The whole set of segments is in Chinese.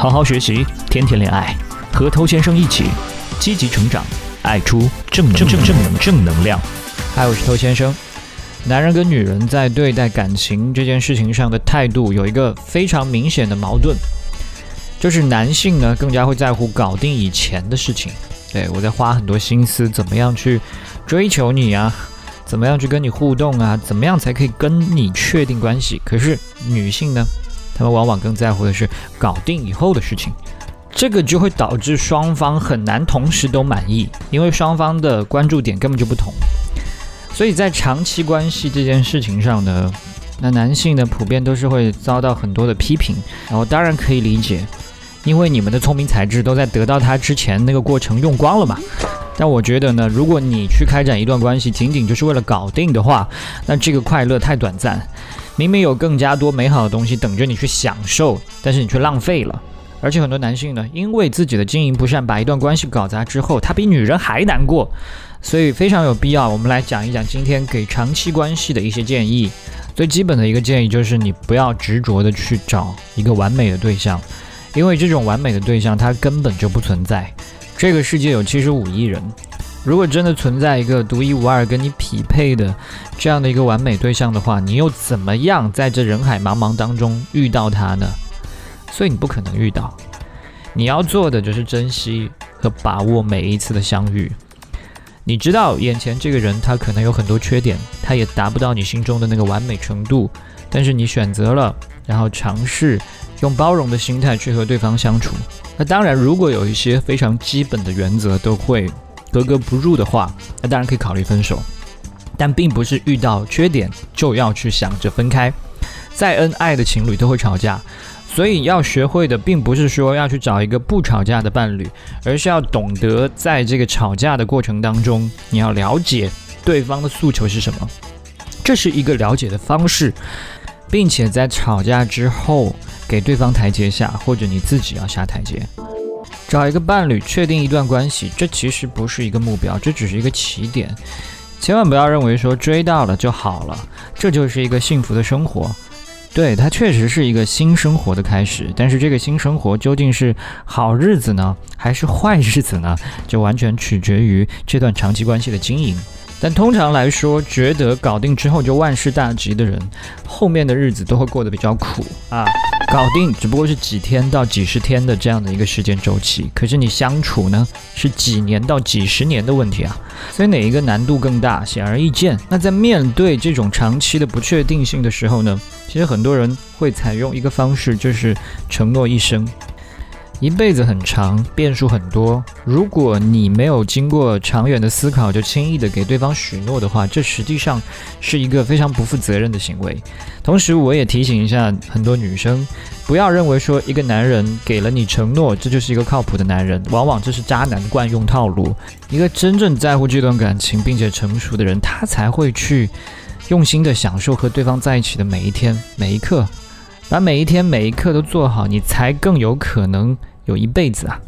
好好学习，天天恋爱，和头先生一起积极成长，爱出正正正正能正能量。嗨，我是头先生。男人跟女人在对待感情这件事情上的态度有一个非常明显的矛盾，就是男性呢更加会在乎搞定以前的事情，对我在花很多心思怎么样去追求你啊，怎么样去跟你互动啊，怎么样才可以跟你确定关系。可是女性呢，他们往往更在乎的是搞定以后的事情，这个就会导致双方很难同时都满意，因为双方的关注点根本就不同。所以在长期关系这件事情上呢，那男性呢普遍都是会遭到很多的批评，然后当然可以理解，因为你们的聪明才智都在得到他之前那个过程用光了嘛。但我觉得呢，如果你去开展一段关系，仅仅就是为了搞定的话，那这个快乐太短暂。明明有更加多美好的东西等着你去享受，但是你却浪费了。而且很多男性呢，因为自己的经营不善，把一段关系搞砸之后，他比女人还难过。所以非常有必要，我们来讲一讲今天给长期关系的一些建议。最基本的一个建议就是，你不要执着的去找一个完美的对象，因为这种完美的对象它根本就不存在。这个世界有七十五亿人，如果真的存在一个独一无二跟你匹配的这样的一个完美对象的话，你又怎么样在这人海茫茫当中遇到他呢？所以你不可能遇到。你要做的就是珍惜和把握每一次的相遇。你知道眼前这个人他可能有很多缺点，他也达不到你心中的那个完美程度，但是你选择了，然后尝试用包容的心态去和对方相处。那当然，如果有一些非常基本的原则都会格格不入的话，那当然可以考虑分手。但并不是遇到缺点就要去想着分开。再恩爱的情侣都会吵架。所以要学会的，并不是说要去找一个不吵架的伴侣，而是要懂得在这个吵架的过程当中，你要了解对方的诉求是什么，这是一个了解的方式，并且在吵架之后给对方台阶下，或者你自己要下台阶。找一个伴侣，确定一段关系，这其实不是一个目标，这只是一个起点。千万不要认为说追到了就好了，这就是一个幸福的生活。对，它确实是一个新生活的开始，但是这个新生活究竟是好日子呢，还是坏日子呢？就完全取决于这段长期关系的经营。但通常来说，觉得搞定之后就万事大吉的人，后面的日子都会过得比较苦啊。搞定只不过是几天到几十天的这样的一个时间周期，可是你相处呢，是几年到几十年的问题啊。所以哪一个难度更大，显而易见。那在面对这种长期的不确定性的时候呢，其实很多人会采用一个方式，就是承诺一生。一辈子很长，变数很多。如果你没有经过长远的思考，就轻易的给对方许诺的话，这实际上是一个非常不负责任的行为。同时，我也提醒一下很多女生，不要认为说一个男人给了你承诺，这就是一个靠谱的男人。往往这是渣男惯用套路。一个真正在乎这段感情并且成熟的人，他才会去用心的享受和对方在一起的每一天每一刻，把每一天每一刻都做好，你才更有可能。有一辈子啊，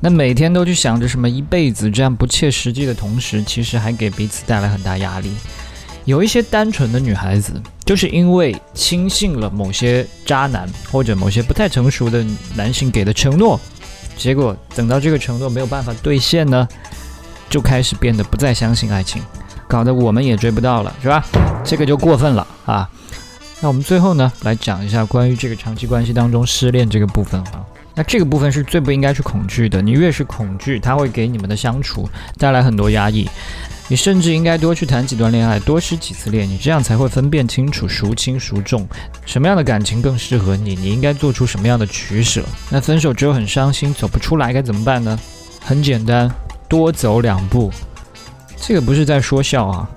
那每天都去想着什么一辈子这样不切实际的同时，其实还给彼此带来很大压力。有一些单纯的女孩子，就是因为轻信了某些渣男或者某些不太成熟的男性给的承诺，结果等到这个承诺没有办法兑现呢，就开始变得不再相信爱情，搞得我们也追不到了，是吧？这个就过分了啊。那我们最后呢，来讲一下关于这个长期关系当中失恋这个部分啊。那这个部分是最不应该去恐惧的。你越是恐惧，它会给你们的相处带来很多压抑。你甚至应该多去谈几段恋爱，多失几次恋，你这样才会分辨清楚孰轻孰重，什么样的感情更适合你，你应该做出什么样的取舍。那分手之后很伤心，走不出来该怎么办呢？很简单，多走两步。这个不是在说笑啊。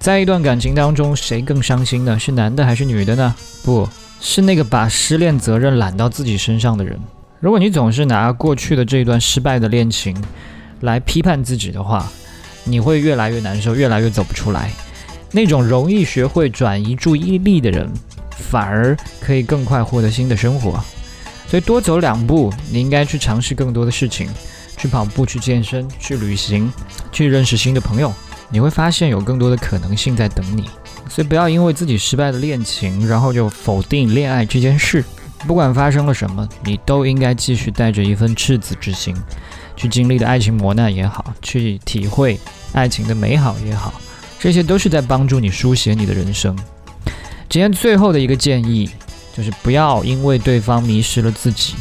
在一段感情当中，谁更伤心呢？是男的还是女的呢？不是那个把失恋责任揽到自己身上的人。如果你总是拿过去的这一段失败的恋情来批判自己的话，你会越来越难受，越来越走不出来。那种容易学会转移注意力的人，反而可以更快获得新的生活。所以多走两步，你应该去尝试更多的事情，去跑步、去健身、去旅行、去认识新的朋友。你会发现有更多的可能性在等你。所以不要因为自己失败的恋情，然后就否定恋爱这件事。不管发生了什么，你都应该继续带着一份赤子之心，去经历的爱情磨难也好，去体会爱情的美好也好，这些都是在帮助你书写你的人生。今天最后的一个建议就是不要因为对方迷失了自己。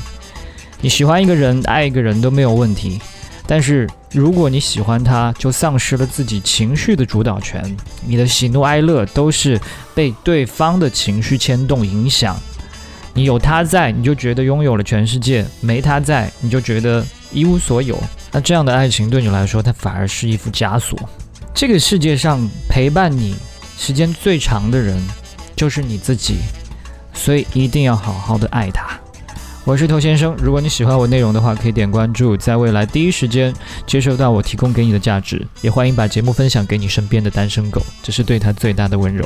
你喜欢一个人，爱一个人都没有问题，但是如果你喜欢他，就丧失了自己情绪的主导权，你的喜怒哀乐都是被对方的情绪牵动影响。你有他在，你就觉得拥有了全世界；没他在，你就觉得一无所有。那这样的爱情对你来说，它反而是一副枷锁。这个世界上陪伴你时间最长的人，就是你自己，所以一定要好好的爱他。我是头先生，如果你喜欢我内容的话，可以点关注，在未来第一时间接收到我提供给你的价值。也欢迎把节目分享给你身边的单身狗，这是对他最大的温柔。